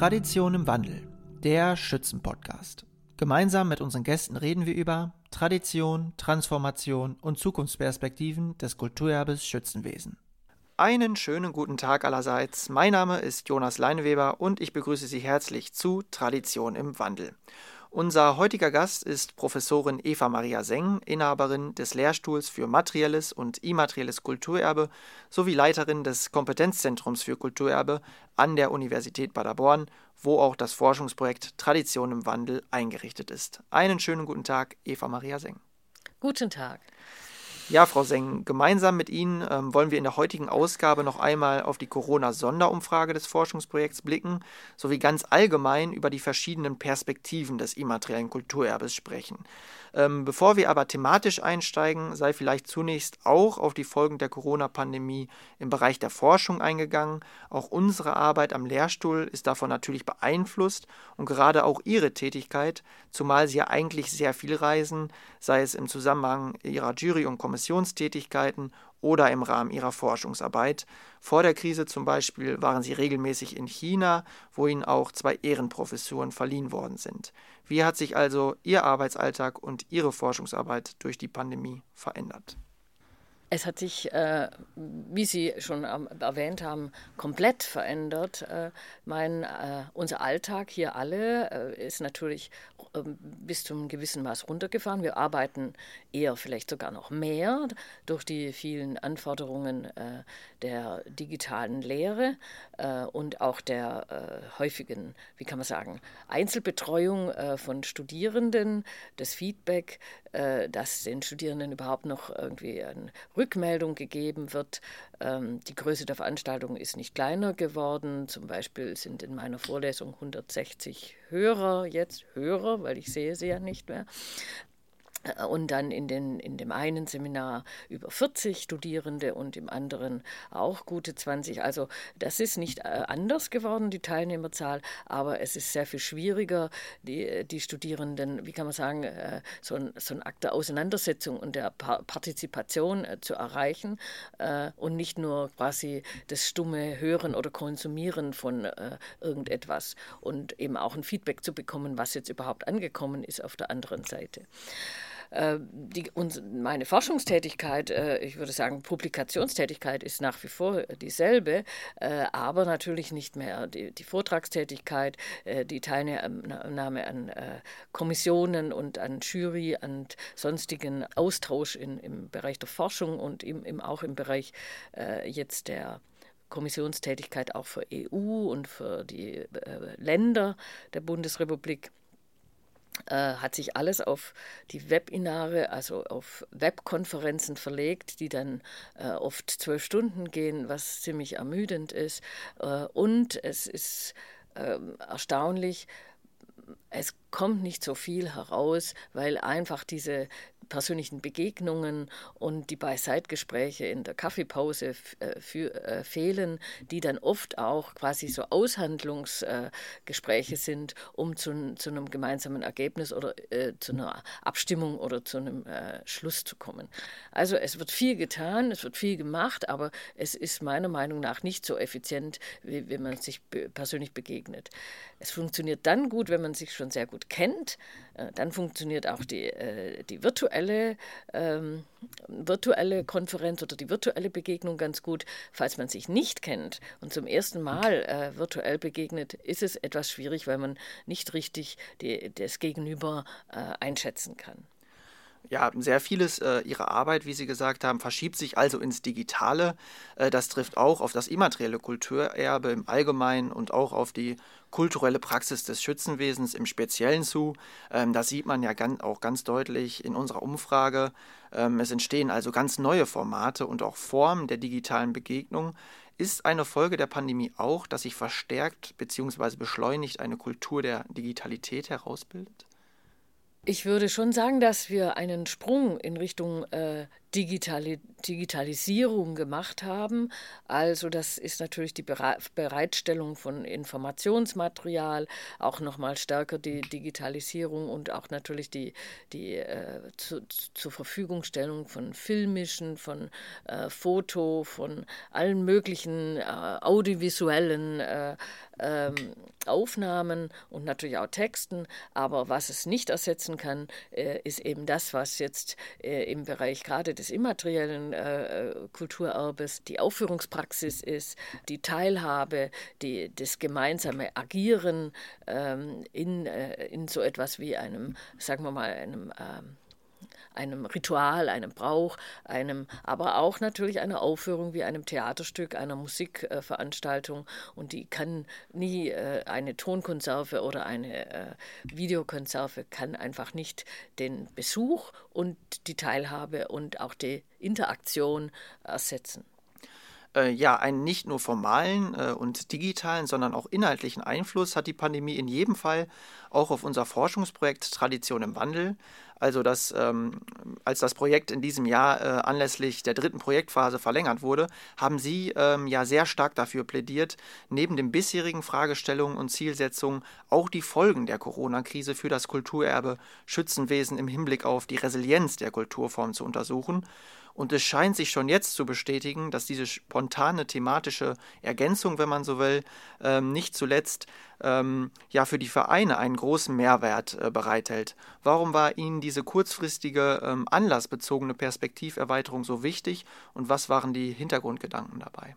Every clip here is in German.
Tradition im Wandel, der Schützenpodcast. Gemeinsam mit unseren Gästen reden wir über Tradition, Transformation und Zukunftsperspektiven des Kulturerbes Schützenwesen. Einen schönen guten Tag allerseits. Mein Name ist Jonas Leineweber und ich begrüße Sie herzlich zu Tradition im Wandel. Unser heutiger Gast ist Professorin Eva Maria Seng, Inhaberin des Lehrstuhls für materielles und immaterielles Kulturerbe sowie Leiterin des Kompetenzzentrums für Kulturerbe an der Universität Paderborn, wo auch das Forschungsprojekt Tradition im Wandel eingerichtet ist. Einen schönen guten Tag, Eva Maria Seng. Guten Tag. Ja, Frau Seng, gemeinsam mit Ihnen ähm, wollen wir in der heutigen Ausgabe noch einmal auf die Corona-Sonderumfrage des Forschungsprojekts blicken, sowie ganz allgemein über die verschiedenen Perspektiven des immateriellen Kulturerbes sprechen. Ähm, bevor wir aber thematisch einsteigen, sei vielleicht zunächst auch auf die Folgen der Corona-Pandemie im Bereich der Forschung eingegangen. Auch unsere Arbeit am Lehrstuhl ist davon natürlich beeinflusst und gerade auch Ihre Tätigkeit, zumal Sie ja eigentlich sehr viel reisen, sei es im Zusammenhang Ihrer Jury- und Kommissionstätigkeiten oder im Rahmen ihrer Forschungsarbeit. Vor der Krise zum Beispiel waren sie regelmäßig in China, wo ihnen auch zwei Ehrenprofessuren verliehen worden sind. Wie hat sich also Ihr Arbeitsalltag und Ihre Forschungsarbeit durch die Pandemie verändert? Es hat sich, äh, wie Sie schon erwähnt haben, komplett verändert. Äh, mein, äh, unser Alltag hier alle äh, ist natürlich ähm, bis zu einem gewissen Maß runtergefahren. Wir arbeiten eher vielleicht sogar noch mehr durch die vielen Anforderungen äh, der digitalen Lehre äh, und auch der häufigen, wie kann man sagen, Einzelbetreuung von Studierenden, das Feedback, dass den Studierenden überhaupt noch irgendwie ein Rückmeldung gegeben wird. Ähm, die Größe der Veranstaltung ist nicht kleiner geworden. Zum Beispiel sind in meiner Vorlesung 160 Hörer jetzt Hörer, weil ich sehe sie ja nicht mehr. Äh, und dann in, den, in dem einen Seminar über 40 Studierende und im anderen auch gute 20. Also das ist nicht äh, anders geworden, die Teilnehmerzahl, aber es ist sehr viel schwieriger, die, die Studierenden, wie kann man sagen, äh, so ein, so ein Akt der Auseinandersetzung und der Partizipation zu erreichen und nicht nur quasi das stumme Hören oder Konsumieren von irgendetwas und eben auch ein Feedback zu bekommen, was jetzt überhaupt angekommen ist auf der anderen Seite. Äh, die, uns, meine Forschungstätigkeit, äh, ich würde sagen, Publikationstätigkeit ist nach wie vor dieselbe, äh, aber natürlich nicht mehr. Die, die Vortragstätigkeit, die Teilnahme an Kommissionen und an Jury, an sonstigen Austausch in, im Bereich der Forschung und im, im, auch im Bereich jetzt der Kommissionstätigkeit auch für EU und für die Länder der Bundesrepublik hat sich alles auf die Webinare, also auf Webkonferenzen verlegt, die dann äh, oft zwölf Stunden gehen, was ziemlich ermüdend ist. Äh, und es ist ähm, erstaunlich, es kommt nicht so viel heraus, weil einfach diese persönlichen Begegnungen und die Beiseitgespräche in der Kaffeepause äh, äh, fehlen, die dann oft auch quasi so Aushandlungsgespräche äh, sind, um zu, zu, einem gemeinsamen Ergebnis oder äh, zu einer Abstimmung oder zu einem äh, Schluss zu kommen. Also es wird viel getan, es wird viel gemacht, aber es ist meiner Meinung nach nicht so effizient, wie wenn man sich persönlich begegnet. Es funktioniert dann gut, wenn man sich schon sehr gut kennt. Äh, dann funktioniert auch die, die virtuelle virtuelle, ähm, virtuelle Konferenz oder die virtuelle Begegnung ganz gut. Falls man sich nicht kennt und zum ersten Mal äh, virtuell begegnet, ist es etwas schwierig, weil man nicht richtig die, das Gegenüber äh, einschätzen kann. Ja, sehr vieles äh, Ihrer Arbeit, wie Sie gesagt haben, verschiebt sich also ins Digitale. Äh, das trifft auch auf das immaterielle Kulturerbe im Allgemeinen und auch auf die kulturelle Praxis des Schützenwesens im Speziellen zu. Ähm, das sieht man ja ganz, auch ganz deutlich in unserer Umfrage. Ähm, es entstehen also ganz neue Formate und auch Formen der digitalen Begegnung. Ist eine Folge der Pandemie auch, dass sich verstärkt bzw. beschleunigt eine Kultur der Digitalität herausbildet? Ich würde schon sagen, dass wir einen Sprung in Richtung äh, Digitali Digitalisierung gemacht haben. Also das ist natürlich die Bereitstellung von Informationsmaterial, auch nochmal stärker die Digitalisierung und auch natürlich die, die äh, zu, zur Verfügungstellung von filmischen, von äh, Foto, von allen möglichen äh, audiovisuellen äh, ähm, Aufnahmen und natürlich auch Texten. Aber was es nicht ersetzen kann, äh, ist eben das, was jetzt äh, im Bereich gerade des immateriellen äh, Kulturerbes die Aufführungspraxis ist, die Teilhabe, die, das gemeinsame Agieren ähm, in, äh, in so etwas wie einem, sagen wir mal, einem ähm, einem Ritual, einem Brauch, einem, aber auch natürlich einer Aufführung wie einem Theaterstück, einer Musikveranstaltung. Und die kann nie äh, eine Tonkonserve oder eine äh, Videokonserve kann einfach nicht den Besuch und die Teilhabe und auch die Interaktion ersetzen äh, ja, einen nicht nur formalen äh, und digitalen, sondern auch inhaltlichen Einfluss hat die Pandemie in jedem Fall auch auf unser Forschungsprojekt Tradition im Wandel. Also das, ähm, als das Projekt in diesem Jahr äh, anlässlich der dritten Projektphase verlängert wurde, haben Sie ähm, ja sehr stark dafür plädiert, neben den bisherigen Fragestellungen und Zielsetzungen auch die Folgen der Corona-Krise für das Kulturerbe Schützenwesen im Hinblick auf die Resilienz der Kulturform zu untersuchen. Und es scheint sich schon jetzt zu bestätigen, dass diese spontane thematische Ergänzung, wenn man so will, ähm, nicht zuletzt ähm, ja für die Vereine einen großen Mehrwert äh, bereithält. Warum war Ihnen diese kurzfristige ähm, anlassbezogene Perspektiverweiterung so wichtig und was waren die Hintergrundgedanken dabei?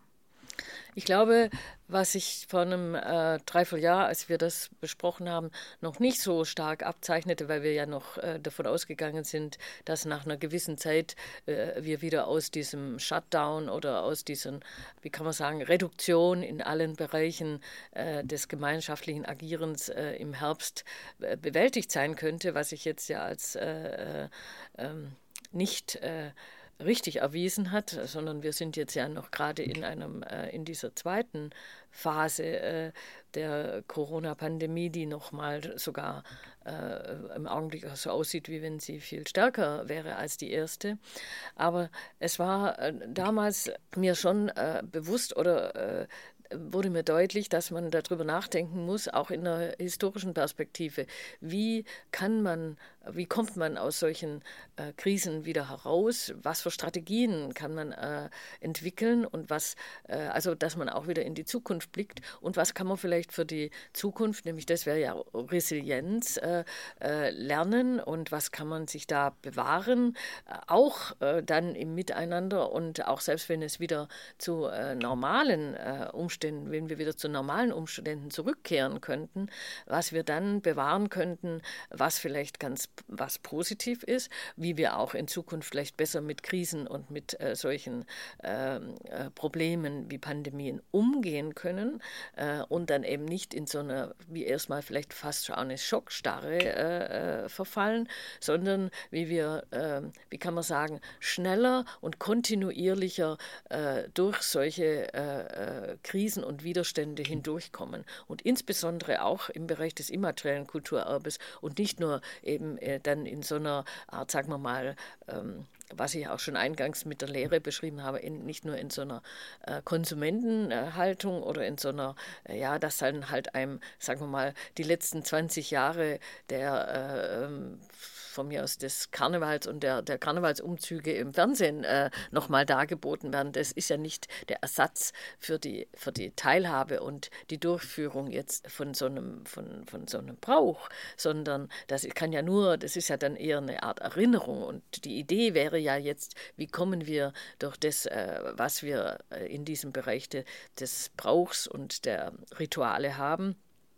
Ich glaube, was ich vor einem äh, Dreivierteljahr, als wir das besprochen haben, noch nicht so stark abzeichnete, weil wir ja noch äh, davon ausgegangen sind, dass nach einer gewissen Zeit äh, wir wieder aus diesem Shutdown oder aus diesen, wie kann man sagen, Reduktion in allen Bereichen äh, des gemeinschaftlichen Agierens äh, im Herbst äh, bewältigt sein könnte, was ich jetzt ja als ähm, nicht richtig erwiesen hat, sondern wir sind jetzt ja noch gerade in einem äh, in dieser zweiten Phase äh, der Corona-Pandemie, die noch mal sogar äh, im Augenblick so aussieht, wie wenn sie viel stärker wäre als die erste. Aber es war äh, damals mir schon äh, bewusst oder äh, wurde mir deutlich, dass man darüber nachdenken muss, auch in einer historischen Perspektive. Wie kann man, wie kommt man aus solchen äh, Krisen wieder heraus? Was für Strategien kann man äh, entwickeln und was, äh, also dass man auch wieder in die Zukunft blickt? Und was kann man vielleicht für die Zukunft, nämlich das wäre ja Resilienz, äh, äh, lernen? Und was kann man sich da bewahren, auch äh, dann im Miteinander und auch selbst wenn es wieder zu normalen Umständen, wenn wir wieder zu normalen Umständen zurückkehren könnten, was wir dann bewahren könnten, was vielleicht ganz was positiv ist, wie wir auch in Zukunft vielleicht besser mit Krisen und mit äh, solchen ähm, äh, Problemen wie Pandemien umgehen können äh, und dann eben nicht in so eine, wie erstmal vielleicht fast schon eine Schockstarre äh, äh, verfallen, sondern wie wir, ähm, wie kann man sagen, schneller und kontinuierlicher äh, durch solche Krisen und Widerstände hindurchkommen. Und insbesondere auch im Bereich des immateriellen Kulturerbes und nicht nur eben äh, dann in so einer Art, sagen wir mal, ähm, was ich auch schon eingangs mit der Lehre beschrieben habe, in, nicht nur in so einer äh, Konsumentenhaltung oder in so einer, äh, ja, dass dann halt einem, sagen wir mal, die letzten 20 Jahre der äh, ähm, von mir aus des Karnevals und der, der Karnevalsumzüge im Fernsehen äh, nochmal dargeboten werden. Das ist ja nicht der Ersatz für die, für die Teilhabe und die Durchführung jetzt von so einem, von, von so einem Brauch, sondern das kann ja nur, das ist ja dann eher eine Art Erinnerung. Und die Idee wäre ja jetzt, wie kommen wir durch das, äh, was wir äh, in diesem Bereich de, des Brauchs und der Rituale haben,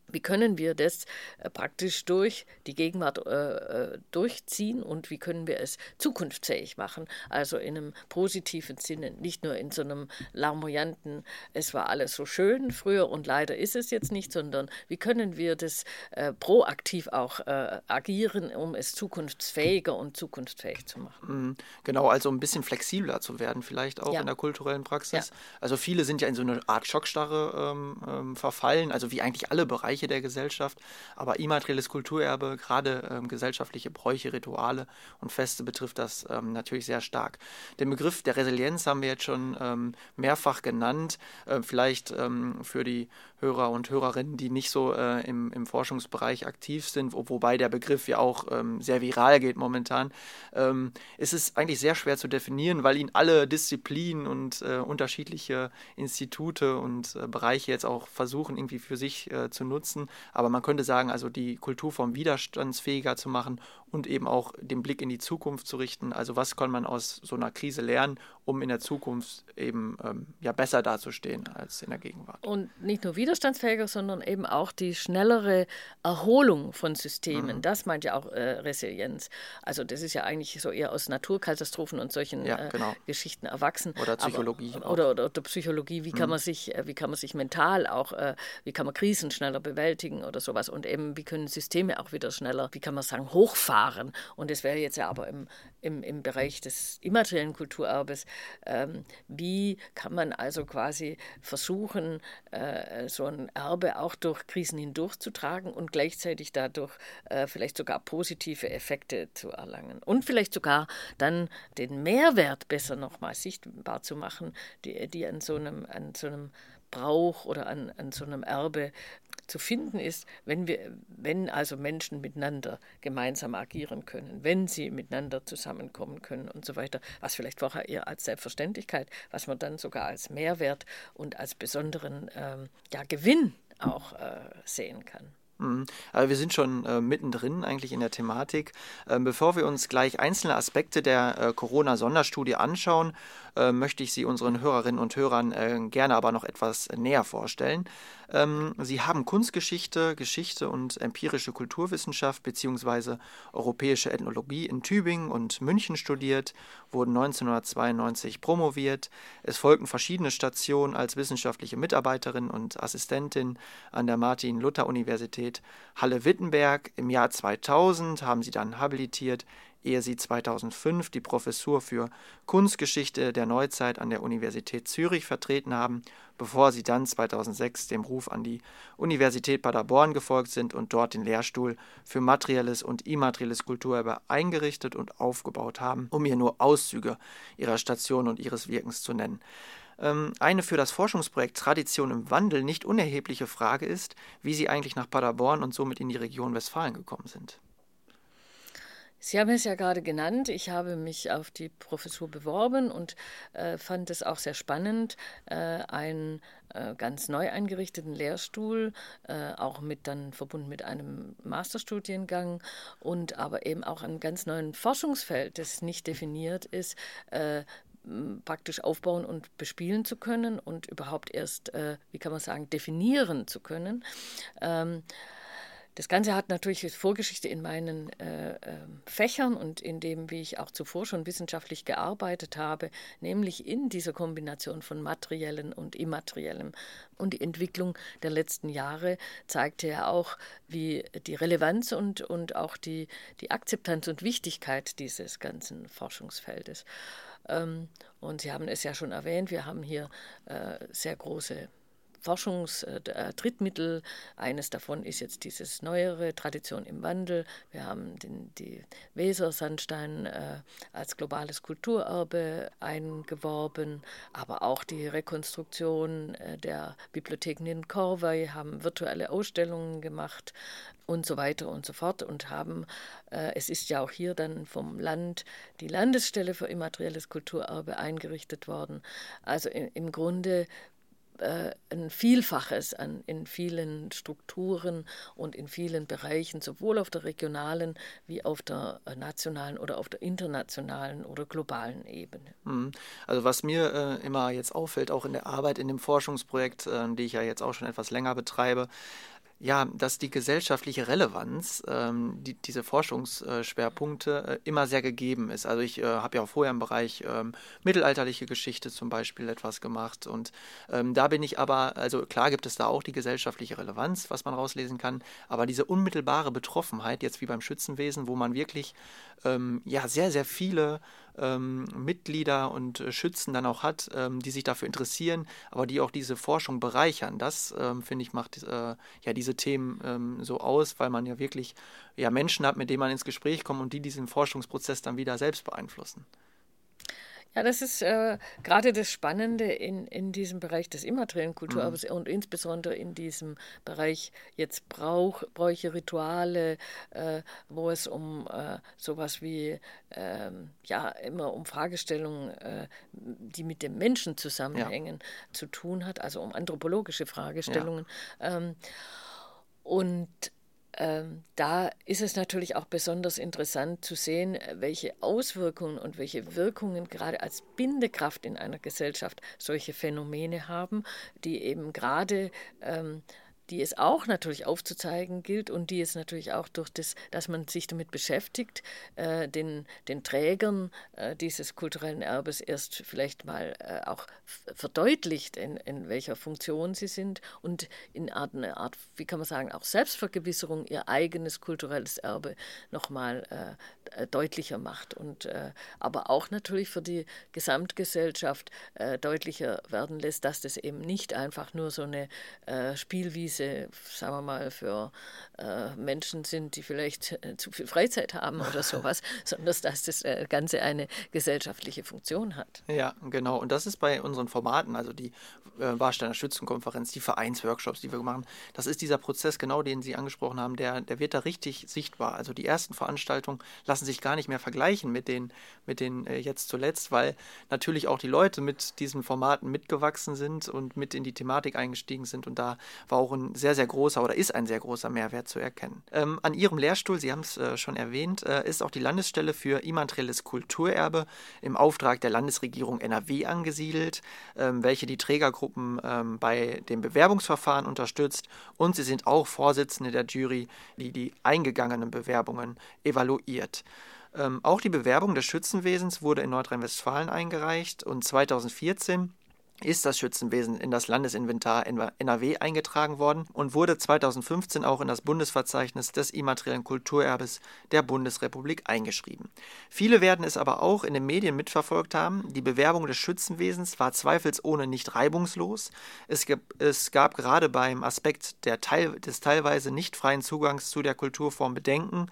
wie können wir das äh, praktisch durch die Gegenwart äh, äh, durchziehen und wie können wir es zukunftsfähig machen? Also in einem positiven Sinne, nicht nur in so einem larmoyanten, es war alles so schön früher und leider ist es jetzt nicht, sondern wie können wir das äh, proaktiv auch äh, agieren, um es zukunftsfähiger und zukunftsfähig zu machen? Mhm. Genau, also ein bisschen flexibler zu werden, vielleicht auch ja. in der kulturellen Praxis. Ja. Also viele sind ja in so eine Art Schockstarre ähm, ähm, verfallen, also wie eigentlich alle Bereiche Bereiche der Gesellschaft. Aber immaterielles Kulturerbe, gerade ähm, gesellschaftliche Bräuche, Rituale und Feste betrifft das ähm, natürlich sehr stark. Den Begriff der Resilienz haben wir jetzt schon ähm, mehrfach genannt. Äh, vielleicht ähm, für die Hörer und Hörerinnen, die nicht so äh, im, im Forschungsbereich aktiv sind, wo, wobei der Begriff ja auch ähm, sehr viral geht momentan, ähm, ist es eigentlich sehr schwer zu definieren, weil ihn alle Disziplinen und äh, unterschiedliche Institute und äh, Bereiche jetzt auch versuchen, irgendwie für sich äh, zu nutzen. Aber man könnte sagen, also die Kulturform widerstandsfähiger zu machen und eben auch den Blick in die Zukunft zu richten. Also was kann man aus so einer Krise lernen, um in der Zukunft eben ähm, ja besser dazustehen als in der Gegenwart. Und nicht nur widerstandsfähiger, sondern eben auch die schnellere Erholung von Systemen. Mhm. Das meint ja auch äh, Resilienz. Also das ist ja eigentlich so eher aus Naturkatastrophen und solchen ja, äh, genau. Geschichten erwachsen. Oder Psychologie. Aber, oder, oder, oder, Psychologie. Wie mhm. kann man sich, äh, wie kann man sich mental auch, äh, wie kann man Krisen schneller bewältigen oder sowas. Und eben, wie können Systeme auch wieder schneller, wie kann man sagen, hochfahren fahren. Und das wäre jetzt ja aber im, im, im Bereich des immateriellen Kulturerbes. Ähm, wie kann man also quasi versuchen, äh, so ein Erbe auch durch Krisen hindurchzutragen und gleichzeitig dadurch äh, vielleicht sogar positive Effekte zu erlangen und vielleicht sogar dann den Mehrwert besser nochmal sichtbar zu machen, die, die an so einem, an so einem Brauch oder an, an so einem Erbe zu finden ist, wenn wir, wenn also Menschen miteinander gemeinsam agieren können, wenn sie miteinander zusammenkommen können und so weiter, was vielleicht vorher eher als Selbstverständlichkeit, was man dann sogar als Mehrwert und als besonderen ähm, ja, Gewinn auch äh, sehen kann. Mhm. Aber wir sind schon äh, mittendrin eigentlich in der Thematik. Ähm, bevor wir uns gleich einzelne Aspekte der äh, Corona-Sonderstudie anschauen, äh, möchte ich sie unseren Hörerinnen und Hörern äh, gerne aber noch etwas näher vorstellen. Ähm, sie haben Kunstgeschichte, Geschichte und empirische Kulturwissenschaft bzw. europäische Ethnologie in Tübingen und München studiert, wurden 1992 promoviert. Es folgten verschiedene Stationen als wissenschaftliche Mitarbeiterin und Assistentin an der Martin-Luther-Universität Halle-Wittenberg. Im Jahr 2000 haben sie dann habilitiert ehe sie 2005 die Professur für Kunstgeschichte der Neuzeit an der Universität Zürich vertreten haben, bevor sie dann 2006 dem Ruf an die Universität Paderborn gefolgt sind und dort den Lehrstuhl für materielles und immaterielles Kulturerbe eingerichtet und aufgebaut haben, um hier nur Auszüge ihrer Station und ihres Wirkens zu nennen. Ähm, eine für das Forschungsprojekt Tradition im Wandel nicht unerhebliche Frage ist, wie Sie eigentlich nach Paderborn und somit in die Region Westfalen gekommen sind. Sie haben es ja gerade genannt. Ich habe mich auf die Professur beworben und äh, fand es auch sehr spannend, äh, einen äh, ganz neu eingerichteten Lehrstuhl, äh, auch mit dann verbunden mit einem Masterstudiengang und aber eben auch einem ganz neuen Forschungsfeld, das nicht definiert ist, äh, praktisch aufbauen und bespielen zu können und überhaupt erst, äh, wie kann man sagen, definieren zu können. Ähm, das Ganze hat natürlich Vorgeschichte in meinen äh, äh, Fächern und in dem, wie ich auch zuvor schon wissenschaftlich gearbeitet habe, nämlich in dieser Kombination von materiellem und immateriellem. Und die Entwicklung der letzten Jahre zeigte ja auch, wie die Relevanz und, und auch die, die Akzeptanz und Wichtigkeit dieses ganzen Forschungsfeldes. Ähm, und Sie haben es ja schon erwähnt, wir haben hier äh, sehr große Forschungstrittmittel. Eines davon ist jetzt dieses neuere Tradition im Wandel. Wir haben den, die Weser-Sandstein äh, als globales Kulturerbe eingeworben, aber auch die Rekonstruktion äh, der Bibliotheken in Korvey, haben virtuelle Ausstellungen gemacht und so weiter und so fort und haben, äh, es ist ja auch hier dann vom Land die Landesstelle für immaterielles Kulturerbe eingerichtet worden. Also in, im Grunde äh, ein Vielfaches an, in vielen Strukturen und in vielen Bereichen, sowohl auf der regionalen wie auf der äh, nationalen oder auf der internationalen oder globalen Ebene. Mhm. Also was mir äh, immer jetzt auffällt, auch in der Arbeit in dem Forschungsprojekt, äh, die ich ja jetzt auch schon etwas länger betreibe, ja, dass die gesellschaftliche Relevanz, ähm, die, diese Forschungsschwerpunkte äh, immer sehr gegeben ist. Also ich äh, habe ja auch vorher im Bereich ähm, mittelalterliche Geschichte zum Beispiel etwas gemacht und ähm, da bin ich aber, also klar gibt es da auch die gesellschaftliche Relevanz, was man rauslesen kann, aber diese unmittelbare Betroffenheit, jetzt wie beim Schützenwesen, wo man wirklich ähm, ja sehr, sehr viele ähm, Mitglieder und äh, Schützen dann auch hat, ähm, die sich dafür interessieren, aber die auch diese Forschung bereichern. Das, ähm, finde ich, macht äh, ja diese Themen ähm, so aus, weil man ja wirklich ja, Menschen hat, mit denen man ins Gespräch kommt und die diesen Forschungsprozess dann wieder selbst beeinflussen. Ja, das ist äh, gerade das Spannende in, in diesem Bereich des immateriellen Kulturerbes mhm. und insbesondere in diesem Bereich jetzt Brauch, Bräuche, Rituale, äh, wo es um äh, sowas wie, ähm, ja, immer um Fragestellungen, äh, die mit dem Menschen zusammenhängen, ja. zu tun hat, also um anthropologische Fragestellungen. Ja. Ähm, und ähm, da ist es natürlich auch besonders interessant zu sehen, welche Auswirkungen und welche Wirkungen gerade als Bindekraft in einer Gesellschaft solche Phänomene haben, die eben gerade ähm, die es auch natürlich aufzuzeigen gilt und die es natürlich auch durch das, dass man sich damit beschäftigt, äh, den, den Trägern äh, dieses kulturellen Erbes erst vielleicht mal äh, auch verdeutlicht, in, in welcher Funktion sie sind und in Art, eine Art, wie kann man sagen, auch Selbstvergewisserung ihr eigenes kulturelles Erbe nochmal äh, äh, deutlicher macht und äh, aber auch natürlich für die Gesamtgesellschaft äh, deutlicher werden lässt, dass das eben nicht einfach nur so eine Spielwiese diese, sagen wir mal, für äh, Menschen sind, die vielleicht äh, zu viel Freizeit haben oder sowas, sondern dass das äh, Ganze eine gesellschaftliche Funktion hat. Ja, genau. Und das ist bei unseren Formaten, also die äh, Warsteiner Schützenkonferenz, die Vereinsworkshops, die wir machen, das ist dieser Prozess, genau den Sie angesprochen haben, der, der wird da richtig sichtbar. Also die ersten Veranstaltungen lassen sich gar nicht mehr vergleichen mit den, mit den äh, jetzt zuletzt, weil natürlich auch die Leute mit diesen Formaten mitgewachsen sind und mit in die Thematik eingestiegen sind. Und da war auch ein sehr, sehr großer oder ist ein sehr großer Mehrwert zu erkennen. Ähm, an Ihrem Lehrstuhl, Sie haben es äh, schon erwähnt, äh, ist auch die Landesstelle für immaterielles Kulturerbe im Auftrag der Landesregierung NRW angesiedelt, ähm, welche die Trägergruppen ähm, bei dem Bewerbungsverfahren unterstützt und Sie sind auch Vorsitzende der Jury, die die eingegangenen Bewerbungen evaluiert. Ähm, auch die Bewerbung des Schützenwesens wurde in Nordrhein-Westfalen eingereicht und 2014 ist das Schützenwesen in das Landesinventar NRW eingetragen worden und wurde 2015 auch in das Bundesverzeichnis des immateriellen Kulturerbes der Bundesrepublik eingeschrieben. Viele werden es aber auch in den Medien mitverfolgt haben. Die Bewerbung des Schützenwesens war zweifelsohne nicht reibungslos. Es, gab, es gab gerade beim Aspekt Teil, des teilweise nicht freien Zugangs zu der Kulturform Bedenken,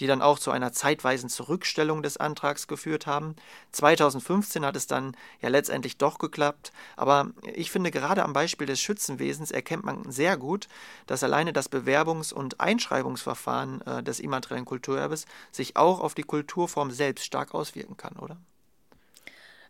die dann auch zu einer zeitweisen Zurückstellung des Antrags geführt haben. 2015 hat es dann ja letztendlich doch geklappt. Aber ich finde, gerade am Beispiel des Schützenwesens erkennt man sehr gut, dass alleine das Bewerbungs- und Einschreibungsverfahren äh, des immateriellen Kulturerbes sich auch auf die Kulturform selbst stark auswirken kann, oder?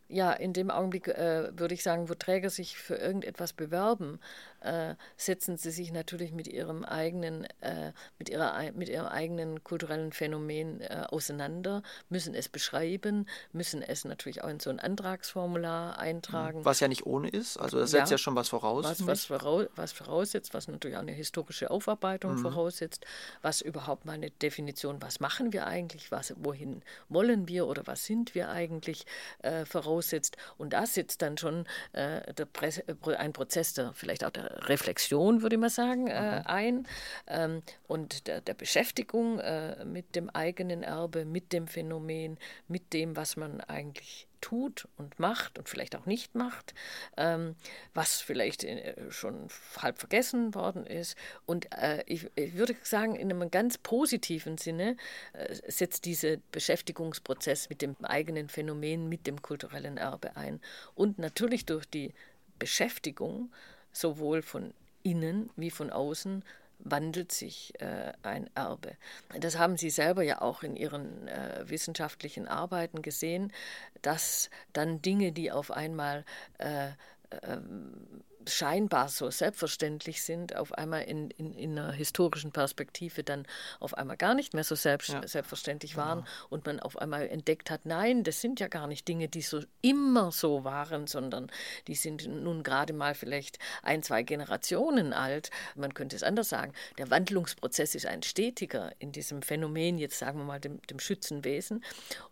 Ja, in dem Augenblick äh, würde ich sagen, wo Träger sich für irgendetwas bewerben, äh, setzen sie sich natürlich mit ihrem eigenen, äh, mit, ihrer, mit ihrem eigenen kulturellen Phänomen äh, auseinander, müssen es beschreiben, müssen es natürlich auch in so ein Antragsformular eintragen. Was ja nicht ohne ist, also das setzt ja, ja schon was voraus. Was, was, voraus, was voraussetzt, was natürlich auch eine historische Aufarbeitung mhm. voraussetzt, was überhaupt mal eine Definition, was machen wir eigentlich, was, wohin wollen wir oder was sind wir eigentlich, äh, voraussetzt. Und da sitzt dann schon äh, Presse, ein Prozess der, vielleicht auch der Reflexion, würde ich mal sagen, äh, mhm. ein ähm, und der, der Beschäftigung äh, mit dem eigenen Erbe, mit dem Phänomen, mit dem, was man eigentlich tut und macht und vielleicht auch nicht macht, ähm, was vielleicht äh, schon halb vergessen worden ist. Und äh, ich, ich, würde sagen, in einem ganz positiven Sinne äh, setzt dieser Beschäftigungsprozess mit dem eigenen Phänomen, mit dem kulturellen Erbe ein. Und natürlich durch die Beschäftigung sowohl von innen wie von außen wandelt sich äh, ein Erbe. Das haben Sie selber ja auch in Ihren äh, wissenschaftlichen Arbeiten gesehen, dass dann Dinge, die auf einmal äh, ähm, scheinbar so selbstverständlich sind, auf einmal in, in, in, einer historischen Perspektive dann auf einmal gar nicht mehr so selbst, ja. selbstverständlich waren genau. und man auf einmal entdeckt hat, nein, das sind ja gar nicht Dinge, die so immer so waren, sondern die sind nun gerade mal vielleicht ein, zwei Generationen alt. Man könnte es anders sagen. Der Wandlungsprozess ist ein stetiger in diesem Phänomen, jetzt sagen wir mal dem, dem Schützenwesen.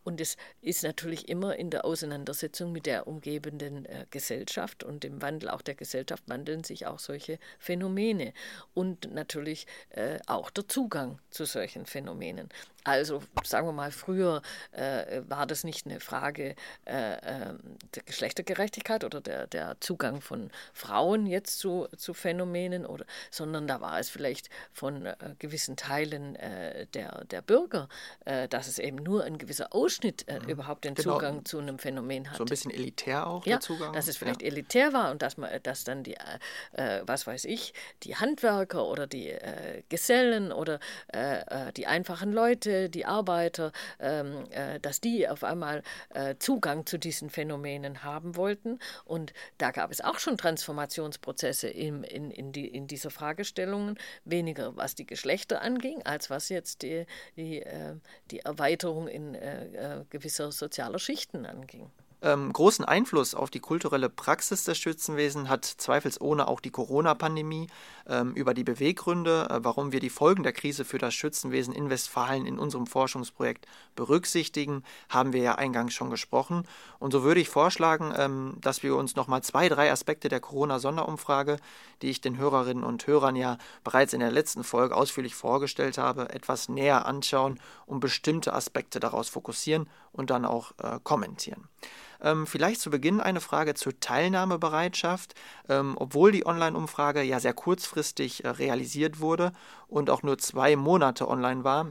Und es ist natürlich immer in der Auseinandersetzung mit der umgebenden äh, Gesellschaft und dem Wandel auch der Gesellschaft Gesellschaft wandeln sich auch solche Phänomene und natürlich äh, auch der Zugang zu solchen Phänomenen. Also sagen wir mal, früher äh, war das nicht eine Frage äh, ähm, der Geschlechtergerechtigkeit oder der, der Zugang von Frauen jetzt zu, zu Phänomenen, oder, sondern da war es vielleicht von äh, gewissen Teilen äh, der, der Bürger, äh, dass es eben nur ein gewisser Ausschnitt äh, mhm. überhaupt den genau. Zugang zu einem Phänomen hat. So ein bisschen elitär auch ja, der Zugang. Dass es vielleicht ja. elitär war und dass man, dass dann die, was weiß ich, die Handwerker oder die Gesellen oder die einfachen Leute die Arbeiter, ähm, äh, dass die auf einmal äh, Zugang zu diesen Phänomenen haben wollten. Und da gab es auch schon Transformationsprozesse in, in, in, die, in dieser Fragestellungen, weniger was die Geschlechter anging, als was jetzt die, die, äh, die Erweiterung in äh, äh, gewisser sozialer Schichten anging. Ähm, großen Einfluss auf die kulturelle Praxis des Schützenwesens hat zweifelsohne auch die Corona-Pandemie. Ähm, über die Beweggründe, äh, warum wir die Folgen der Krise für das Schützenwesen in Westfalen in unserem Forschungsprojekt berücksichtigen, haben wir ja eingangs schon gesprochen. Und so würde ich vorschlagen, ähm, dass wir uns nochmal zwei, drei Aspekte der Corona-Sonderumfrage, die ich den Hörerinnen und Hörern ja bereits in der letzten Folge ausführlich vorgestellt habe, etwas näher anschauen und bestimmte Aspekte daraus fokussieren und dann auch äh, kommentieren. Ähm, vielleicht zu Beginn eine Frage zur Teilnahmebereitschaft. Ähm, obwohl die Online-Umfrage ja sehr kurzfristig äh, realisiert wurde und auch nur zwei Monate online war,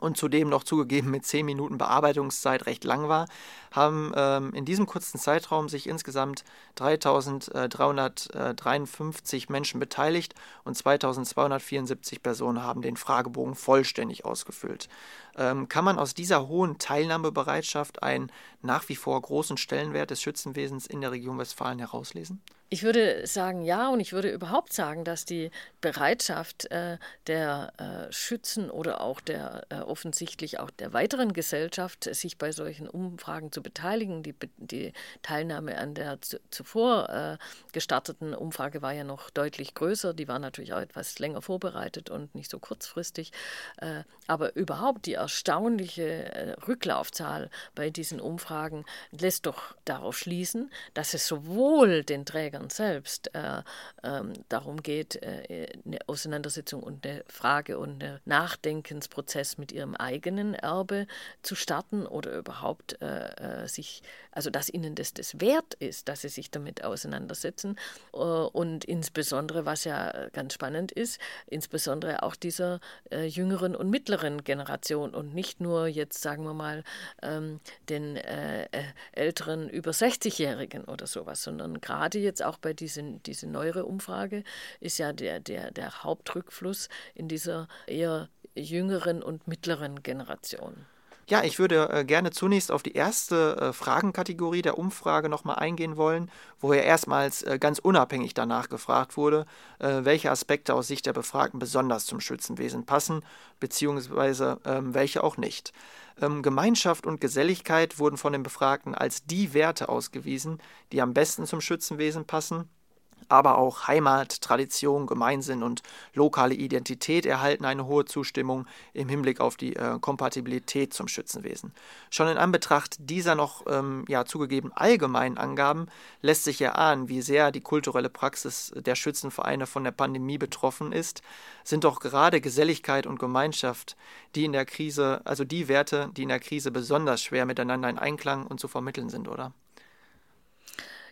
und zudem noch zugegeben mit 10 Minuten Bearbeitungszeit recht lang war, haben ähm, in diesem kurzen Zeitraum sich insgesamt 3353 Menschen beteiligt und 2274 Personen haben den Fragebogen vollständig ausgefüllt. Ähm, kann man aus dieser hohen Teilnahmebereitschaft einen nach wie vor großen Stellenwert des Schützenwesens in der Region Westfalen herauslesen? Ich würde sagen ja und ich würde überhaupt sagen, dass die Bereitschaft äh, der äh, Schützen oder auch der äh, offensichtlich auch der weiteren Gesellschaft, sich bei solchen Umfragen zu beteiligen, die, die Teilnahme an der zuvor äh, gestarteten Umfrage war ja noch deutlich größer, die war natürlich auch etwas länger vorbereitet und nicht so kurzfristig, äh, aber überhaupt die erstaunliche äh, Rücklaufzahl bei diesen Umfragen lässt doch darauf schließen, dass es sowohl den Trägern Trägern selbst äh, ähm, darum geht, äh, eine Auseinandersetzung und eine Frage und einen Nachdenkensprozess mit ihrem eigenen Erbe zu starten oder überhaupt äh, äh, sich, also dass ihnen das das wert ist, dass sie sich damit auseinandersetzen. Äh, und insbesondere, was ja ganz spannend ist, insbesondere auch dieser äh, jüngeren und mittleren Generation und nicht nur jetzt, sagen wir mal, ähm, den älteren über 60-Jährigen oder sowas, sondern gerade jetzt auch bei diesen, diese neuere Umfrage ist ja der, der, der Hauptrückfluss in dieser eher jüngeren und mittleren Generation. Ja, ich würde äh, gerne zunächst auf die erste äh, Fragenkategorie der Umfrage nochmal eingehen wollen, wo ja erstmals äh, ganz unabhängig danach gefragt wurde, welche Aspekte aus Sicht der Befragten besonders zum Schützenwesen passen, beziehungsweise ähm, welche auch nicht. Ähm, Gemeinschaft und Geselligkeit wurden von den Befragten als die Werte ausgewiesen, die am besten zum Schützenwesen passen aber auch Heimat, Tradition, Gemeinsinn und lokale Identität erhalten eine hohe Zustimmung im Hinblick auf die äh, Kompatibilität zum Schützenwesen. Schon in Anbetracht dieser noch ähm, ja, zugegeben allgemeinen Angaben lässt sich erahnen, wie sehr die kulturelle Praxis der Schützenvereine von der Pandemie betroffen ist, sind doch gerade Geselligkeit und Gemeinschaft, die in der Krise, also die Werte, die in der Krise besonders schwer miteinander in Einklang und zu vermitteln sind, oder?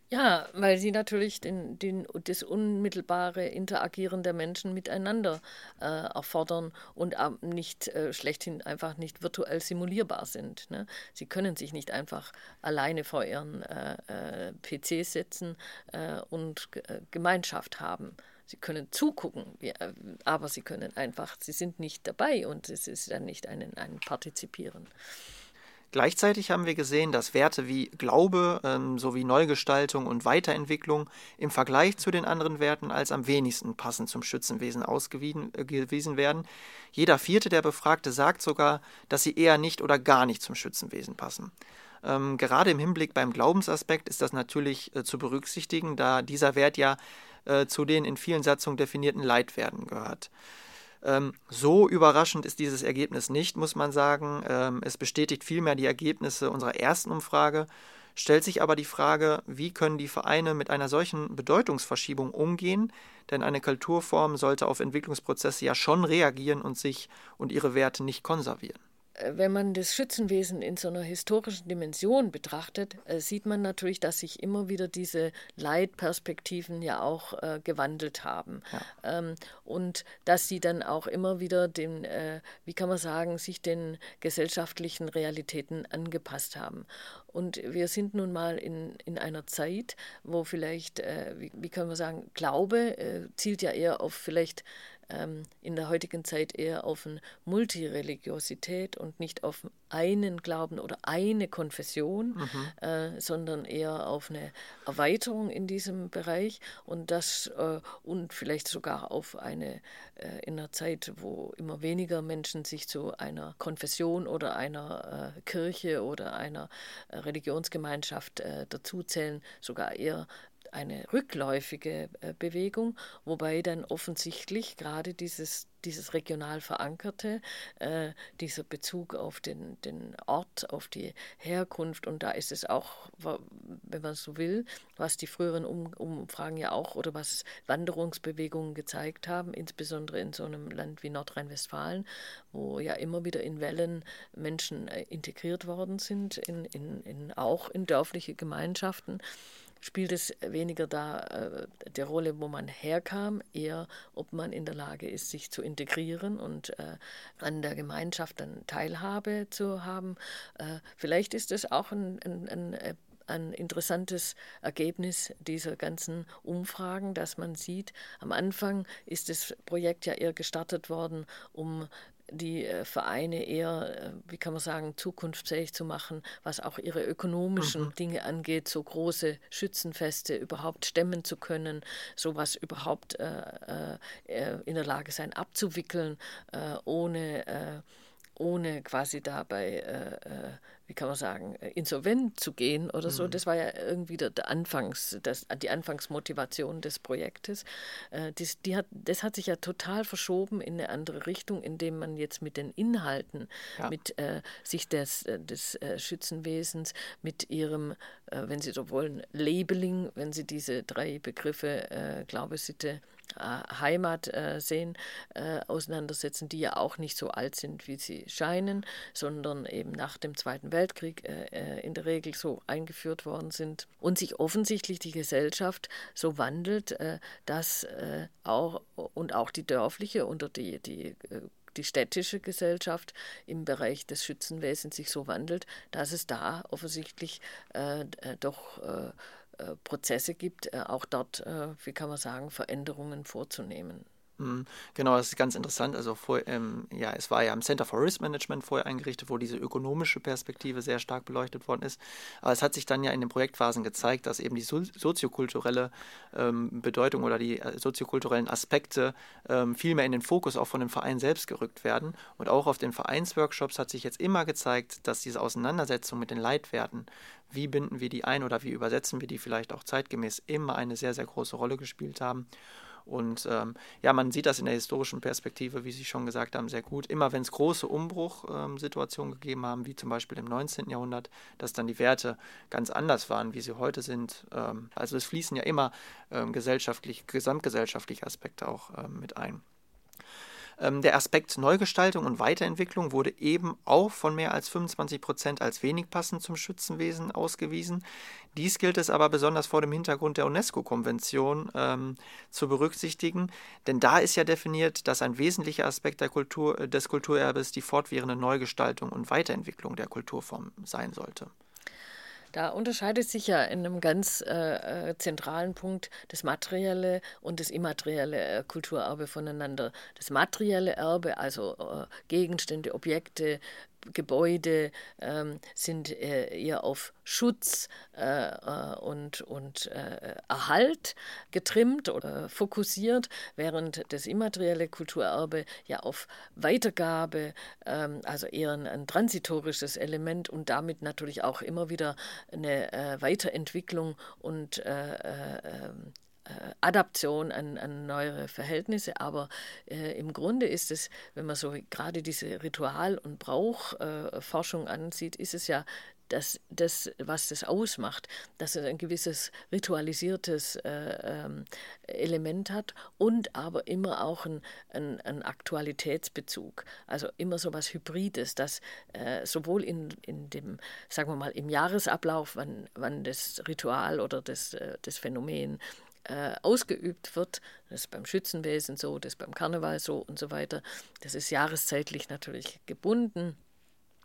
Ja, weil sie natürlich den, den, das unmittelbare Interagieren der Menschen miteinander äh, erfordern und äh, nicht äh, schlechthin einfach nicht virtuell simulierbar sind. Ne? Sie können sich nicht einfach alleine vor ihren äh, äh, PCs setzen äh, und Gemeinschaft haben. Sie können zugucken, aber sie können einfach, sie sind nicht dabei und es ist dann nicht ein, ein Partizipieren. Gleichzeitig haben wir gesehen, dass Werte wie Glaube ähm, sowie Neugestaltung und Weiterentwicklung im Vergleich zu den anderen Werten als am wenigsten passend zum Schützenwesen ausgewiesen äh, werden. Jeder vierte der Befragte sagt sogar, dass sie eher nicht oder gar nicht zum Schützenwesen passen. Ähm, gerade im Hinblick beim Glaubensaspekt ist das natürlich äh, zu berücksichtigen, da dieser Wert ja äh, zu den in vielen Satzungen definierten Leitwerten gehört. Ähm, so überraschend ist dieses Ergebnis nicht, muss man sagen. Ähm, es bestätigt vielmehr die Ergebnisse unserer ersten Umfrage. stellt sich aber die Frage, wie können die Vereine mit einer solchen Bedeutungsverschiebung umgehen, denn eine Kulturform sollte auf Entwicklungsprozesse ja schon reagieren und sich und ihre Werte nicht konservieren. Äh, wenn man das Schützenwesen in so einer historischen Dimension betrachtet, äh, sieht man natürlich, dass sich immer wieder diese Leitperspektiven ja auch äh, gewandelt haben. Ja. Ähm, und dass sie dann auch immer wieder den, äh, wie kann man sagen, sich den gesellschaftlichen Realitäten angepasst haben. Und wir sind nun mal in, in einer Zeit, wo vielleicht, äh, wie, wie kann man sagen, Glaube äh, zielt ja eher auf vielleicht ähm, in der heutigen Zeit eher auf eine Multireligiosität und nicht auf einen Glauben oder eine Konfession, mhm. äh, sondern eher auf eine Erweiterung in diesem Bereich und das äh, und vielleicht sogar auf eine äh, in einer Zeit, wo immer weniger Menschen sich zu einer Konfession oder einer äh, Kirche oder einer äh, Religionsgemeinschaft äh, dazuzählen, sogar eher eine rückläufige äh, Bewegung, wobei dann offensichtlich gerade dieses, dieses regional verankerte, äh, dieser Bezug auf den, den Ort, auf die Herkunft und da ist es auch, wenn man so will, was die früheren um Umfragen ja auch oder was Wanderungsbewegungen gezeigt haben, insbesondere in so einem Land wie Nordrhein-Westfalen, wo ja immer wieder in Wellen Menschen äh, integriert worden sind, in, in, in, auch in dörfliche Gemeinschaften spielt es weniger da äh, der Rolle, wo man herkam, eher ob man in der Lage ist, sich zu integrieren und äh, an der Gemeinschaft dann Teilhabe zu haben. Äh, vielleicht ist es auch ein, ein, ein äh, ein interessantes Ergebnis dieser ganzen Umfragen, dass man sieht, am Anfang ist das Projekt ja eher gestartet worden, um die äh, Vereine eher, äh, wie kann man sagen, zukunftsfähig zu machen, was auch ihre ökonomischen mhm. Dinge angeht, so große Schützenfeste überhaupt stemmen zu können, sowas überhaupt äh, äh, in der Lage sein abzuwickeln, äh, ohne, äh, ohne quasi dabei wie kann man sagen, äh, insolvent zu gehen oder so. Mhm. Das war ja irgendwie der, der Anfangs, das, die Anfangsmotivation des Projektes. Äh, das, die hat, das hat sich ja total verschoben in eine andere Richtung, indem man jetzt mit den Inhalten, ja. mit äh, sich des, äh, des äh, Schützenwesens, mit ihrem, äh, wenn Sie so wollen, Labeling, wenn Sie diese drei Begriffe äh, Glaube, Sitte, äh, Heimat äh, sehen, äh, auseinandersetzen, die ja auch nicht so alt sind, wie sie scheinen, sondern eben nach dem Zweiten Weltkrieg in der Regel so eingeführt worden sind. Und sich offensichtlich die Gesellschaft so wandelt, dass auch und auch die dörfliche oder die, die die städtische Gesellschaft im Bereich des Schützenwesens sich so wandelt, dass es da offensichtlich äh, doch äh, äh, Prozesse gibt, äh, auch dort, äh, wie kann man sagen, Veränderungen vorzunehmen. Mhm. Genau, das ist ganz interessant. Also vor, ähm, ja, es war ja im Center for Risk Management vorher eingerichtet, wo diese ökonomische Perspektive sehr stark beleuchtet worden ist. Aber es hat sich dann ja in den Projektphasen gezeigt, dass eben die so soziokulturelle ähm, Bedeutung oder die äh, soziokulturellen Aspekte ähm, viel mehr in den Fokus auch von dem Verein selbst gerückt werden. Und auch auf den Vereinsworkshops hat sich jetzt immer gezeigt, dass diese Auseinandersetzung mit den Leitwerten, wie binden wir die ein oder wie übersetzen wir die vielleicht auch zeitgemäß, immer eine sehr, sehr große Rolle gespielt haben. Und ähm, ja, man sieht das in der historischen Perspektive, wie Sie schon gesagt haben, sehr gut. Immer wenn es große Umbruchsituationen ähm, gegeben haben, wie zum Beispiel im 19. Jahrhundert, dass dann die Werte ganz anders waren, wie sie heute sind. Ähm, also es fließen ja immer ähm, gesellschaftlich, gesamtgesellschaftliche Aspekte auch ähm, mit ein. Ähm, der Aspekt Neugestaltung und Weiterentwicklung wurde eben auch von mehr als 25 Prozent als wenig passend zum Schützenwesen ausgewiesen. Dies gilt es aber besonders vor dem Hintergrund der UNESCO-Konvention ähm, zu berücksichtigen, denn da ist ja definiert, dass ein wesentlicher Aspekt Kultur, äh, des Kulturerbes die fortwährende Neugestaltung und Weiterentwicklung der Kulturform sein sollte. Da unterscheidet sich ja in einem ganz äh, äh, zentralen Punkt das materielle und das immaterielle äh, Kulturerbe voneinander. Das materielle Erbe, also äh, Gegenstände, Objekte, Gebäude ähm, sind äh, eher auf Schutz äh, äh, und, und äh, Erhalt getrimmt oder fokussiert, während das immaterielle Kulturerbe ja auf Weitergabe, ähm, also eher ein, ein, transitorisches Element und damit natürlich auch immer wieder eine äh, Weiterentwicklung und äh, ähm, Adaption an, an neuere Verhältnisse. Aber äh, im Grunde ist es, wenn man so gerade diese Ritual- und Brauchforschung ansieht, ist es ja das, das, was das ausmacht, dass es ein gewisses ritualisiertes äh, ähm, Element hat und aber immer auch einen ein Aktualitätsbezug. Also immer so was Hybrides, dass äh, sowohl in, in dem, sagen wir mal, im Jahresablauf, wann, wann das Ritual oder das, äh, das Phänomen äh, ausgeübt wird. Das ist beim Schützenwesen so, das ist beim Karneval so und so weiter. Das ist jahreszeitlich natürlich gebunden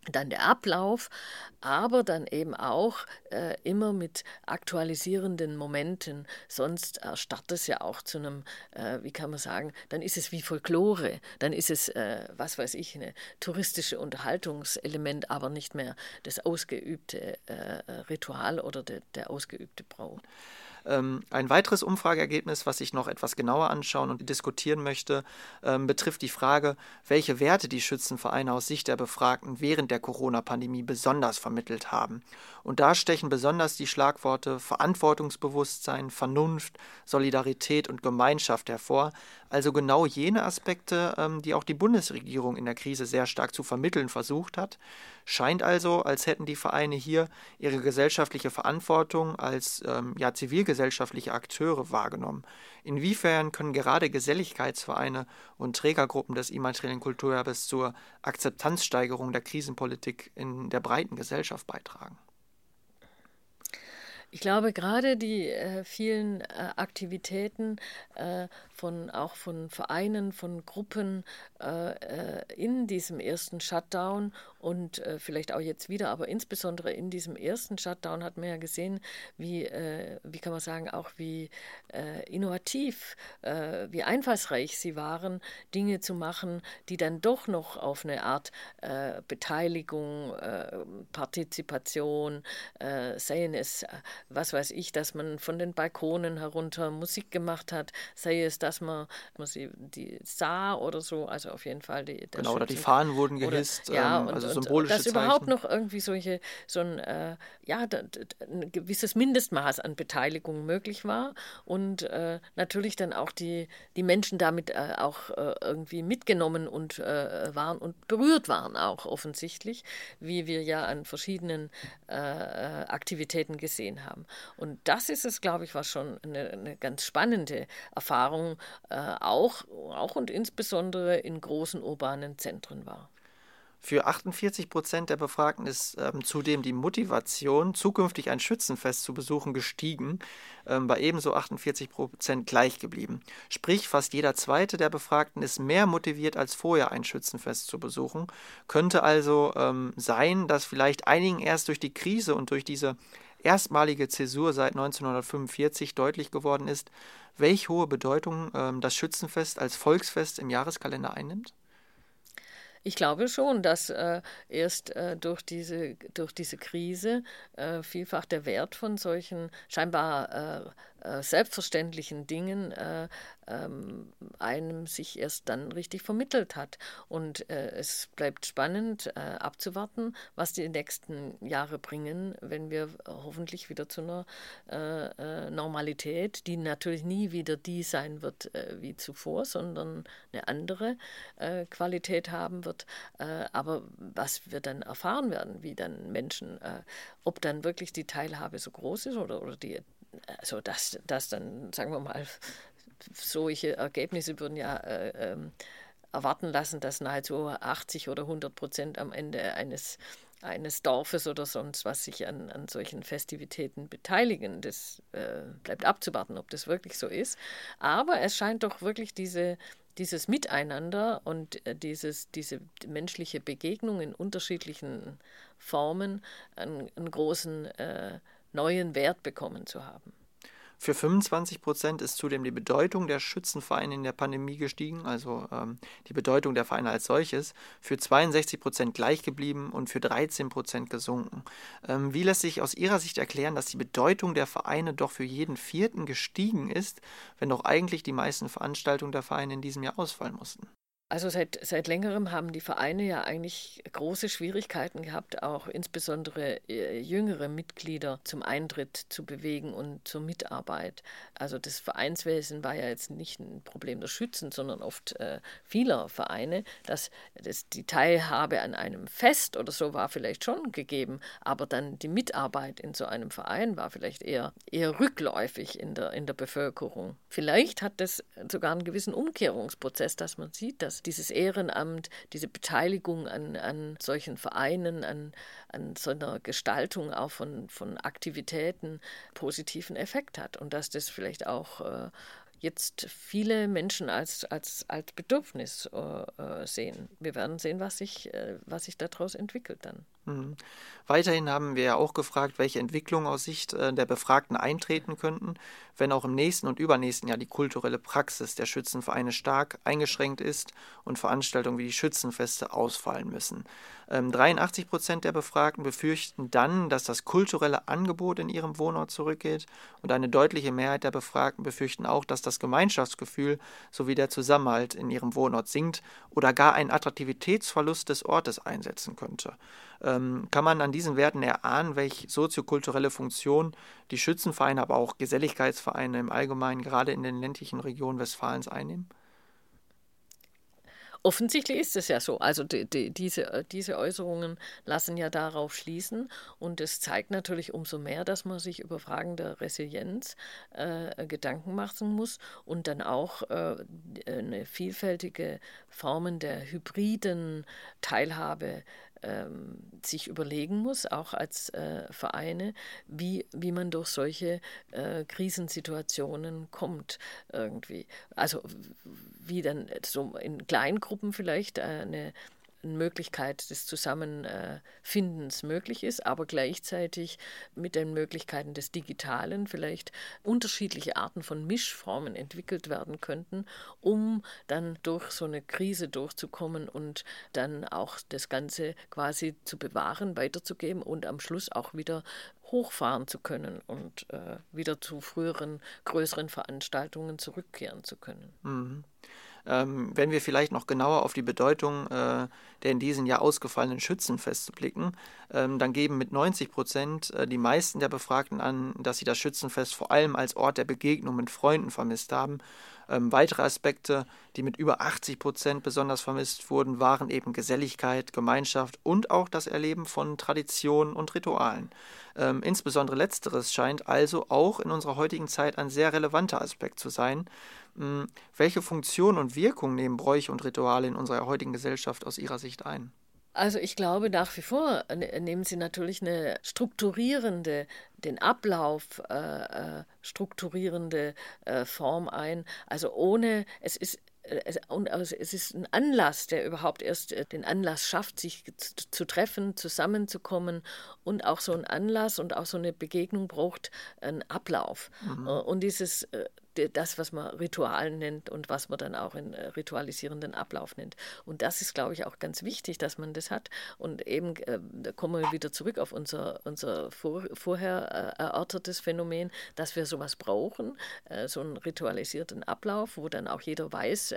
dann der Ablauf, aber dann eben auch äh, immer mit aktualisierenden Momenten. Sonst erstarrt es ja auch zu einem, äh, wie kann man sagen, dann ist es wie Folklore, dann ist es, äh, was weiß ich, ein touristische Unterhaltungselement, aber nicht mehr das ausgeübte äh, Ritual oder de, der ausgeübte Brauch. Ähm, ein weiteres Umfrageergebnis, was ich noch etwas genauer anschauen und diskutieren möchte, ähm, betrifft die Frage, welche Werte die Schützenvereine aus Sicht der Befragten während der Corona-Pandemie besonders vermittelt haben. Und da stechen besonders die Schlagworte Verantwortungsbewusstsein, Vernunft, Solidarität und Gemeinschaft hervor, also genau jene Aspekte, ähm, die auch die Bundesregierung in der Krise sehr stark zu vermitteln versucht hat. Scheint also, als hätten die Vereine hier ihre gesellschaftliche Verantwortung als ähm, ja, zivilgesellschaftliche Akteure wahrgenommen. Inwiefern können gerade Geselligkeitsvereine und Trägergruppen des immateriellen Kulturerbes zur Akzeptanzsteigerung der Krisenpolitik in der breiten Gesellschaft beitragen? Ich glaube, gerade die äh, vielen äh, Aktivitäten äh, von auch von Vereinen, von Gruppen äh, äh, in diesem ersten Shutdown und äh, vielleicht auch jetzt wieder, aber insbesondere in diesem ersten Shutdown hat man ja gesehen, wie, wie kann man sagen, auch wie innovativ, wie einfallsreich sie waren, Dinge zu machen, die dann doch noch auf eine Art Beteiligung, Partizipation, seien es was weiß ich, dass man von den Balkonen herunter Musik gemacht hat, sei es, dass man, man sie die sah oder so, also auf jeden Fall die Genau, oder die Fahnen wurden gehisst, oder, ja, ähm, also symbolische und, dass überhaupt noch irgendwie solche, so ein, äh, ja, ein gewisses Mindestmaß an Beteiligung möglich war und äh, natürlich dann auch die, die Menschen damit äh, auch äh, irgendwie mitgenommen und äh, waren und berührt waren auch offensichtlich, wie wir ja an verschiedenen äh, Aktivitäten gesehen haben. Und das ist es, glaube ich, was schon eine, eine ganz spannende Erfahrung auch, auch und insbesondere in großen urbanen Zentren war. Für 48 Prozent der Befragten ist ähm, zudem die Motivation, zukünftig ein Schützenfest zu besuchen, gestiegen, ähm, bei ebenso 48 Prozent gleich geblieben. Sprich, fast jeder zweite der Befragten ist mehr motiviert als vorher ein Schützenfest zu besuchen. Könnte also ähm, sein, dass vielleicht einigen erst durch die Krise und durch diese erstmalige Zäsur seit 1945 deutlich geworden ist, welch hohe Bedeutung ähm, das Schützenfest als Volksfest im Jahreskalender einnimmt? Ich glaube schon, dass äh, erst äh, durch, diese, durch diese Krise äh, vielfach der Wert von solchen scheinbar äh, selbstverständlichen Dingen äh, ähm, einem sich erst dann richtig vermittelt hat. Und äh, es bleibt spannend äh, abzuwarten, was die nächsten Jahre bringen, wenn wir hoffentlich wieder zu einer äh, äh, Normalität, die natürlich nie wieder die sein wird wie zuvor, sondern eine andere Qualität haben wird. aber was wir dann erfahren werden, wie dann Menschen, ob dann wirklich die Teilhabe so groß ist oder, oder die also dass, dass dann, sagen wir mal, solche Ergebnisse würden ja äh, ähm, erwarten lassen, dass nahezu 80 oder 100 Prozent am Ende eines, eines Dorfes oder sonst was sich an, an solchen Festivitäten beteiligen. Das äh, bleibt abzuwarten, ob das wirklich so ist. Aber es scheint doch wirklich diese, dieses Miteinander und äh, dieses, diese menschliche Begegnung in unterschiedlichen Formen einen, einen großen äh, neuen Wert bekommen zu haben. Für 25 Prozent ist zudem die Bedeutung der Schützenvereine in der Pandemie gestiegen, also ähm, die Bedeutung der Vereine als solches, für 62 Prozent gleich geblieben und für 13 Prozent gesunken. Ähm, wie lässt sich aus Ihrer Sicht erklären, dass die Bedeutung der Vereine doch für jeden Vierten gestiegen ist, wenn doch eigentlich die meisten Veranstaltungen der Vereine in diesem Jahr ausfallen mussten? Also seit, seit längerem haben die Vereine ja eigentlich große Schwierigkeiten gehabt, auch insbesondere äh, jüngere Mitglieder zum Eintritt zu bewegen und zur Mitarbeit. Also das Vereinswesen war ja jetzt nicht ein Problem der Schützen, sondern oft äh, vieler Vereine, dass, dass die Teilhabe an einem Fest oder so war vielleicht schon gegeben, aber dann die Mitarbeit in so einem Verein war vielleicht eher, eher rückläufig in der, in der Bevölkerung. Vielleicht hat das sogar einen gewissen Umkehrungsprozess, dass man sieht, dass dieses Ehrenamt, diese Beteiligung an, an solchen Vereinen, an, an so einer Gestaltung auch von, von Aktivitäten positiven Effekt hat und dass das vielleicht auch äh, jetzt viele Menschen als, als, als Bedürfnis äh, äh sehen. Wir werden sehen, was sich, äh, was sich daraus entwickelt dann. Mhm. Weiterhin haben wir ja auch gefragt, welche Entwicklungen aus Sicht äh, der Befragten eintreten könnten, wenn auch im nächsten und übernächsten Jahr die kulturelle Praxis der Schützenvereine stark eingeschränkt ist und Veranstaltungen wie die Schützenfeste ausfallen müssen. 83 ähm, Prozent der Befragten befürchten dann, dass das kulturelle Angebot in ihrem Wohnort zurückgeht und eine deutliche Mehrheit der Befragten befürchten auch, dass das Gemeinschaftsgefühl sowie der Zusammenhalt in ihrem Wohnort sinkt oder gar einen Attraktivitätsverlust des Ortes einsetzen könnte. Ähm, kann man an diesen Werten erahnen, welche soziokulturelle Funktion die Schützenvereine, aber auch Geselligkeitsvereine im Allgemeinen gerade in den ländlichen Regionen Westfalens einnehmen? Offensichtlich ist es ja so. Also die, die, diese, äh, diese Äußerungen lassen ja darauf schließen und es zeigt natürlich umso mehr, dass man sich über Fragen der Resilienz äh, Gedanken machen muss und dann auch äh, eine vielfältige Formen der hybriden Teilhabe sich überlegen muss, auch als äh, Vereine, wie, wie man durch solche äh, Krisensituationen kommt irgendwie. Also wie dann so in Kleingruppen vielleicht eine Möglichkeit des Zusammenfindens möglich ist, aber gleichzeitig mit den Möglichkeiten des Digitalen vielleicht unterschiedliche Arten von Mischformen entwickelt werden könnten, um dann durch so eine Krise durchzukommen und dann auch das Ganze quasi zu bewahren, weiterzugeben und am Schluss auch wieder hochfahren zu können und äh, wieder zu früheren, größeren Veranstaltungen zurückkehren zu können. Mhm. Ähm, wenn wir vielleicht noch genauer auf die Bedeutung äh, der in diesem Jahr ausgefallenen Schützenfeste blicken, ähm, dann geben mit 90 Prozent äh, die meisten der Befragten an, dass sie das Schützenfest vor allem als Ort der Begegnung mit Freunden vermisst haben ähm, weitere Aspekte, die mit über 80 Prozent besonders vermisst wurden, waren eben Geselligkeit, Gemeinschaft und auch das Erleben von Traditionen und Ritualen. Ähm, insbesondere letzteres scheint also auch in unserer heutigen Zeit ein sehr relevanter Aspekt zu sein. Ähm, welche Funktion und Wirkung nehmen Bräuche und Rituale in unserer heutigen Gesellschaft aus Ihrer Sicht ein? Also ich glaube nach wie vor ne, nehmen Sie natürlich eine strukturierende, den Ablauf äh, äh strukturierende äh, Form ein. Also ohne, es ist äh, und also es ist ein Anlass, der überhaupt erst äh, den Anlass schafft, sich zu treffen, zusammenzukommen und auch so ein Anlass und auch so eine Begegnung braucht einen Ablauf. Mhm. Und dieses das, was man Ritual nennt und was man dann auch in äh, ritualisierenden Ablauf nennt. Und das ist, glaube ich, auch ganz wichtig, dass man das hat. Und eben, äh, da kommen wir wieder zurück auf unser, unser vor, vorher äh, erörtertes Phänomen, dass wir sowas brauchen, so einen ritualisierten Ablauf, wo dann auch jeder weiß,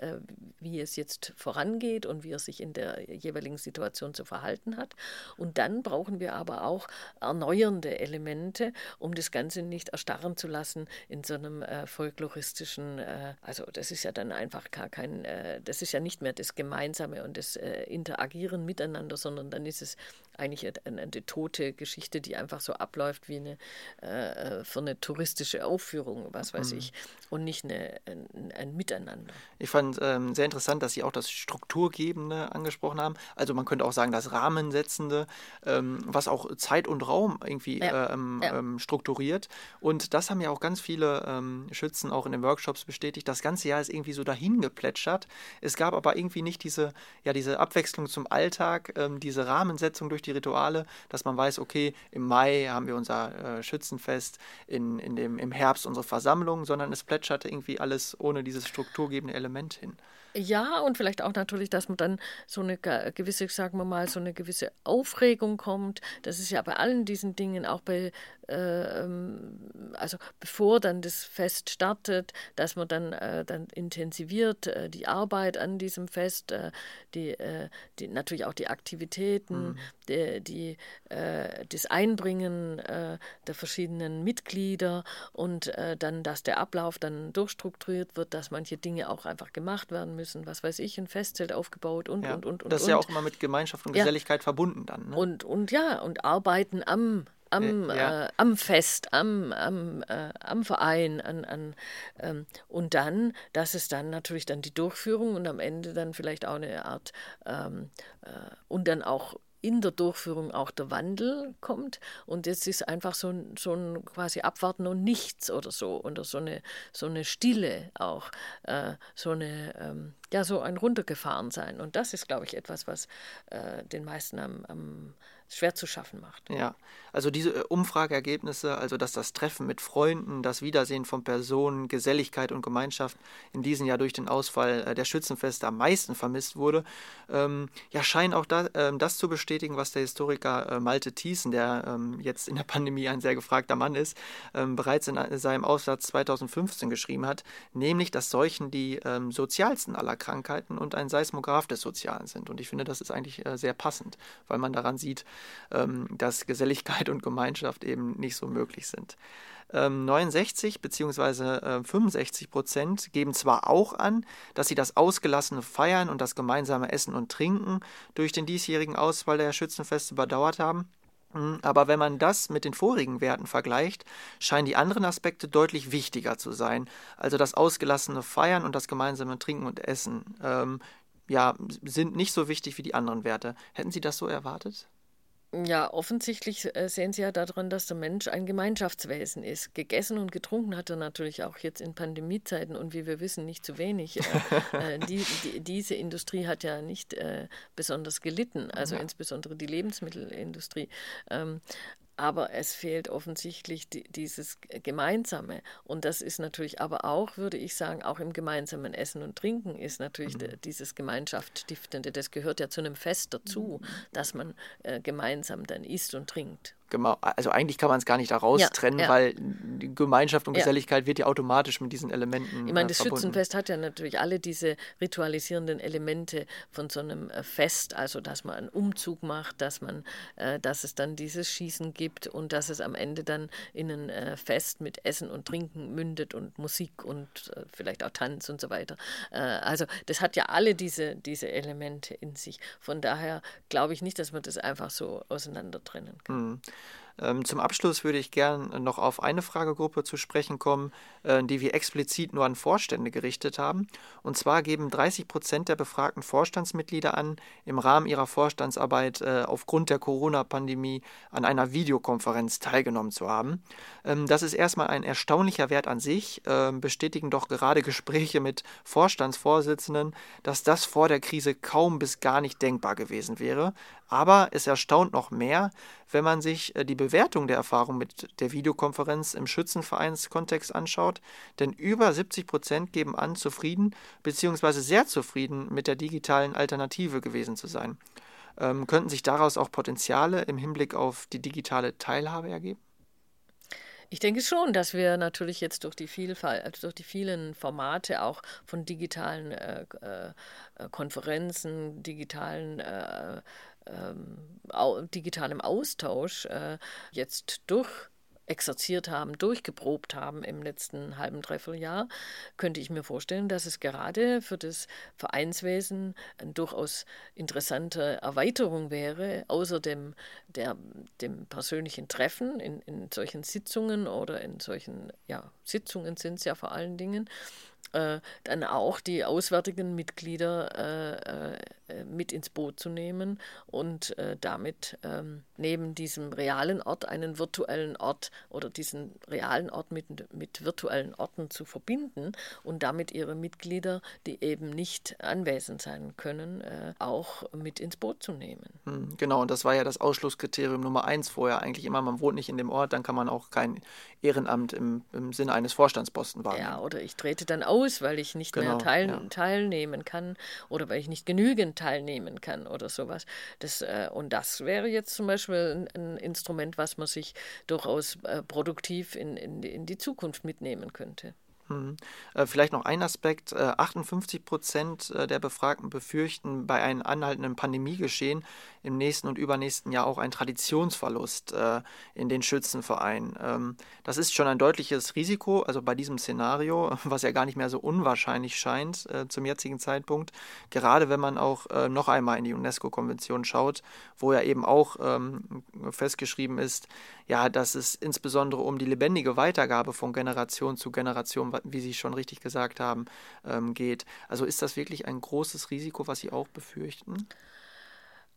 wie es jetzt vorangeht und wie er sich in der jeweiligen Situation zu verhalten hat. Und dann brauchen wir aber auch erneuernde Elemente, um das Ganze nicht erstarren zu lassen in so einem äh, Folklore folkloristischen, äh, also das ist ja dann einfach gar kein, äh, das ist ja nicht mehr das Gemeinsame und das äh, Interagieren miteinander, sondern dann ist es eigentlich eine, eine, tote Geschichte, die einfach so abläuft wie eine äh, äh, für eine touristische Aufführung, was weiß mhm. ich, und nicht eine, ein, ein Miteinander. Ich fand ähm, sehr interessant, dass Sie auch das Strukturgebende angesprochen haben. Also man könnte auch sagen, das Rahmensetzende, ähm, was auch Zeit und Raum irgendwie ja. Ähm, ja. Ähm, strukturiert. Und das haben ja auch ganz viele ähm, Schützen auch in den Workshops bestätigt. Das ganze Jahr ist irgendwie so dahin geplätschert. Es gab aber irgendwie nicht diese, ja, diese Abwechslung zum Alltag, ähm, diese Rahmensetzung durch die Rituale, dass man weiß, okay, im Mai haben wir unser äh, Schützenfest, in, in dem, im Herbst unsere Versammlung, sondern es plätscherte irgendwie alles ohne dieses strukturgebende Element hin. Ja, und vielleicht auch natürlich, dass man dann so eine gewisse, sagen wir mal, so eine gewisse Aufregung kommt. Das ist ja bei allen diesen Dingen, auch bei, äh, ähm, also bevor dann das Fest startet, dass man dann, äh, dann intensiviert äh, die Arbeit an diesem Fest, äh, die, äh, die, natürlich auch die Aktivitäten, mhm. die, die äh, das Einbringen der verschiedenen Mitglieder und dann, dass der Ablauf dann durchstrukturiert wird, dass manche Dinge auch einfach gemacht werden müssen müssen, was weiß ich, ein Festzelt aufgebaut und, ja, und, und, und. Das ist und. ja auch immer mit Gemeinschaft und Geselligkeit ja. verbunden dann. Ne? Und, und ja, und arbeiten am, am, ja. äh, am Fest, am, am, äh, am Verein, an, an ähm, und dann, das ist dann natürlich dann die Durchführung und am Ende dann vielleicht auch eine Art ähm, äh, und dann auch in der Durchführung auch der Wandel kommt. Und jetzt ist einfach so ein, so ein quasi Abwarten und Nichts oder so, oder so eine, so eine Stille auch, äh, so eine, ähm, ja, so ein Runtergefahrensein. Und das ist, glaube ich, etwas, was äh, den meisten am, am schwer zu schaffen macht. Ja, also diese äh, Umfrageergebnisse, also dass das Treffen mit Freunden, das Wiedersehen von Personen, Geselligkeit und Gemeinschaft in diesem Jahr durch den Ausfall äh, der Schützenfeste am meisten vermisst wurde, ähm, ja, scheinen auch da, äh, das zu bestätigen, was der Historiker äh, Malte Thiessen, der ähm, jetzt in der Pandemie ein sehr gefragter Mann ist, ähm, bereits in äh, seinem Aufsatz 2015 geschrieben hat, nämlich, dass Seuchen die ähm, sozialsten aller Krankheiten und ein Seismograph des Sozialen sind. Und ich finde, das ist eigentlich äh, sehr passend, weil man daran sieht, ähm, dass Geselligkeit und Gemeinschaft eben nicht so möglich sind. 69 bzw. 65 Prozent geben zwar auch an, dass sie das ausgelassene Feiern und das gemeinsame Essen und Trinken durch den diesjährigen Ausfall der Schützenfeste überdauert haben, aber wenn man das mit den vorigen Werten vergleicht, scheinen die anderen Aspekte deutlich wichtiger zu sein. Also das ausgelassene Feiern und das gemeinsame Trinken und Essen ähm, ja, sind nicht so wichtig wie die anderen Werte. Hätten Sie das so erwartet? Ja, offensichtlich äh, sehen Sie ja daran, dass der Mensch ein Gemeinschaftswesen ist. Gegessen und getrunken hat er natürlich auch jetzt in Pandemiezeiten und wie wir wissen, nicht zu wenig. Äh, äh, die, die, diese Industrie hat ja nicht äh, besonders gelitten, also ja. insbesondere die Lebensmittelindustrie. Ähm, aber es fehlt offensichtlich die, dieses Gemeinsame. Und das ist natürlich aber auch, würde ich sagen, auch im gemeinsamen Essen und Trinken ist natürlich mhm. dieses Gemeinschaftsstiftende. Das gehört ja zu einem Fest dazu, mhm. dass man äh, gemeinsam dann isst und trinkt also eigentlich kann man es gar nicht daraus ja, trennen, ja. weil Gemeinschaft und Geselligkeit wird ja automatisch mit diesen Elementen. Ich meine, äh, das verbunden. Schützenfest hat ja natürlich alle diese ritualisierenden Elemente von so einem äh, Fest, also dass man einen Umzug macht, dass man, äh, dass es dann dieses Schießen gibt und dass es am Ende dann in ein äh, Fest mit Essen und Trinken mündet und Musik und äh, vielleicht auch Tanz und so weiter. Äh, also das hat ja alle diese, diese Elemente in sich. Von daher glaube ich nicht, dass man das einfach so auseinander trennen kann. Mhm. Ähm, zum Abschluss würde ich gern noch auf eine Fragegruppe zu sprechen kommen, äh, die wir explizit nur an Vorstände gerichtet haben. Und zwar geben 30 Prozent der befragten Vorstandsmitglieder an, im Rahmen ihrer Vorstandsarbeit äh, aufgrund der Corona-Pandemie an einer Videokonferenz teilgenommen zu haben. Ähm, das ist erstmal ein erstaunlicher Wert an sich, ähm, bestätigen doch gerade Gespräche mit Vorstandsvorsitzenden, dass das vor der Krise kaum bis gar nicht denkbar gewesen wäre. Aber es erstaunt noch mehr, wenn man sich äh, die Bewertung der Erfahrung mit der Videokonferenz im Schützenvereinskontext anschaut, denn über 70 Prozent geben an, zufrieden bzw. sehr zufrieden mit der digitalen Alternative gewesen zu sein. Ähm, könnten sich daraus auch Potenziale im Hinblick auf die digitale Teilhabe ergeben? Ich denke schon, dass wir natürlich jetzt durch die Vielfalt, also durch die vielen Formate auch von digitalen äh, äh, Konferenzen, digitalen äh, ähm, digitalem Austausch äh, jetzt durch exerziert haben, durchgeprobt haben im letzten halben, dreiviertel könnte ich mir vorstellen, dass es gerade für das Vereinswesen eine durchaus interessante Erweiterung wäre, außer dem, der, dem persönlichen Treffen in, in solchen Sitzungen oder in solchen, ja, Sitzungen sind es ja vor allen Dingen, äh, dann auch die auswärtigen Mitglieder äh, äh, mit ins Boot zu nehmen und äh, damit ähm, neben diesem realen Ort einen virtuellen Ort oder diesen realen Ort mit, mit virtuellen Orten zu verbinden und damit ihre Mitglieder, die eben nicht anwesend sein können, äh, auch mit ins Boot zu nehmen. Hm, genau, und das war ja das Ausschlusskriterium Nummer eins vorher eigentlich immer, man wohnt nicht in dem Ort, dann kann man auch kein Ehrenamt im, im Sinne eines Vorstandsposten wahrnehmen. Ja, oder ich trete dann aus, weil ich nicht genau, mehr teil, ja. teilnehmen kann oder weil ich nicht genügend teilnehmen kann oder sowas. Das, äh, und das wäre jetzt zum Beispiel ein, ein Instrument, was man sich durchaus äh, produktiv in, in, in die Zukunft mitnehmen könnte. Mhm. Äh, vielleicht noch ein Aspekt. Äh, 58 Prozent äh, der Befragten befürchten bei einem anhaltenden Pandemiegeschehen im nächsten und übernächsten Jahr auch einen Traditionsverlust äh, in den Schützenvereinen. Ähm, das ist schon ein deutliches Risiko, also bei diesem Szenario, was ja gar nicht mehr so unwahrscheinlich scheint äh, zum jetzigen Zeitpunkt, gerade wenn man auch äh, noch einmal in die UNESCO-Konvention schaut, wo ja eben auch ähm, festgeschrieben ist, ja, dass es insbesondere um die lebendige Weitergabe von Generation zu Generation, wie Sie schon richtig gesagt haben, ähm, geht. Also ist das wirklich ein großes Risiko, was Sie auch befürchten?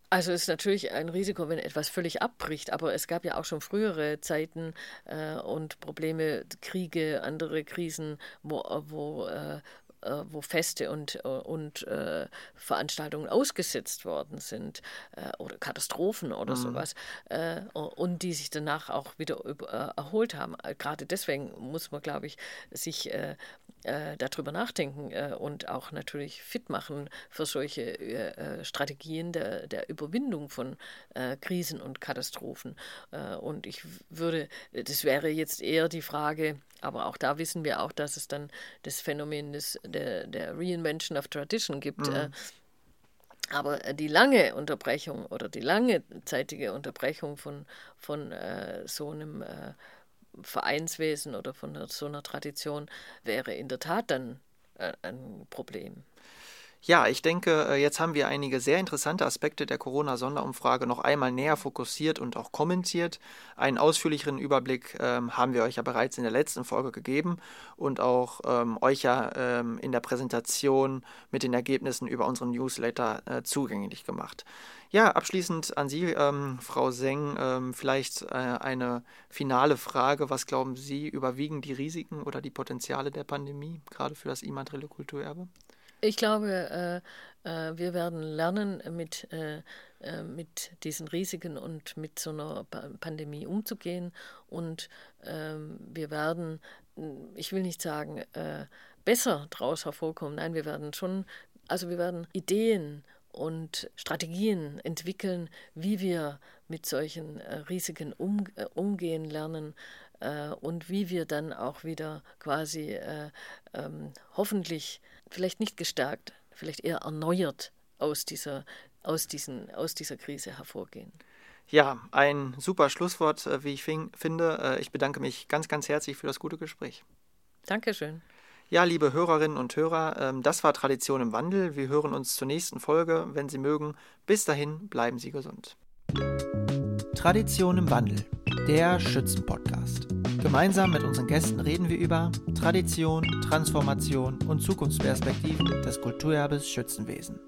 Also es ist natürlich ein Risiko, wenn etwas völlig abbricht, aber es gab ja auch schon frühere Zeiten äh, und Probleme, Kriege, andere Krisen, wo, wo äh, äh, wo Feste und, äh, und äh, Veranstaltungen ausgesetzt worden sind äh, oder Katastrophen oder mhm. sowas äh, und die sich danach auch wieder äh, erholt haben. Gerade deswegen muss man, glaube ich, sich darüber nachdenken und auch natürlich fit machen für solche Strategien der, der Überwindung von Krisen und Katastrophen. und ich würde, das wäre jetzt eher die Frage, aber auch da wissen wir auch, dass es dann das Phänomen des, der, der Reinvention of Tradition gibt. Mhm. Äh, aber die lange Unterbrechung oder die langzeitige Unterbrechung von, von äh, so einem äh, Vereinswesen oder von so einer Tradition wäre in der Tat dann äh, ein Problem. Ja, ich denke, äh, jetzt haben wir einige sehr interessante Aspekte der Corona-Sonderumfrage noch einmal näher fokussiert und auch kommentiert. Einen ausführlicheren Überblick ähm, haben wir euch ja bereits in der letzten Folge gegeben und auch ähm, euch ja ähm, in der Präsentation mit den Ergebnissen über unseren Newsletter äh, zugänglich gemacht. Ja, abschließend an Sie, ähm, Frau Seng, ähm, vielleicht äh, eine finale Frage. Was glauben Sie, überwiegen die Risiken oder die Potenziale der Pandemie, gerade für das immaterielle Kulturerbe? Ich glaube, äh, äh, wir werden lernen, mit, äh, äh, mit diesen Risiken und mit so einer pa Pandemie umzugehen. Und ähm, wir werden, ich will nicht sagen, äh, besser daraus hervorkommen. Nein, wir werden schon, also wir werden Ideen und Strategien entwickeln, wie wir mit solchen äh, Risiken um, umgehen lernen und wie wir dann auch wieder quasi ähm, hoffentlich vielleicht nicht gestärkt, vielleicht eher erneuert aus dieser, aus diesen, aus dieser Krise hervorgehen. Ja, ein super Schlusswort, äh, wie ich finde. Äh, ich bedanke mich ganz, ganz herzlich für das gute Gespräch. Dankeschön. Ja, liebe Hörerinnen und Hörer, ähm, das war Tradition im Wandel. Wir hören uns zur nächsten Folge, wenn Sie mögen. Bis dahin, bleiben Sie gesund. Tradition im Wandel, der Schützen-Podcast. Gemeinsam mit unseren Gästen reden wir über Tradition, Transformation und Zukunftsperspektiven des Kulturerbes Schützenwesen.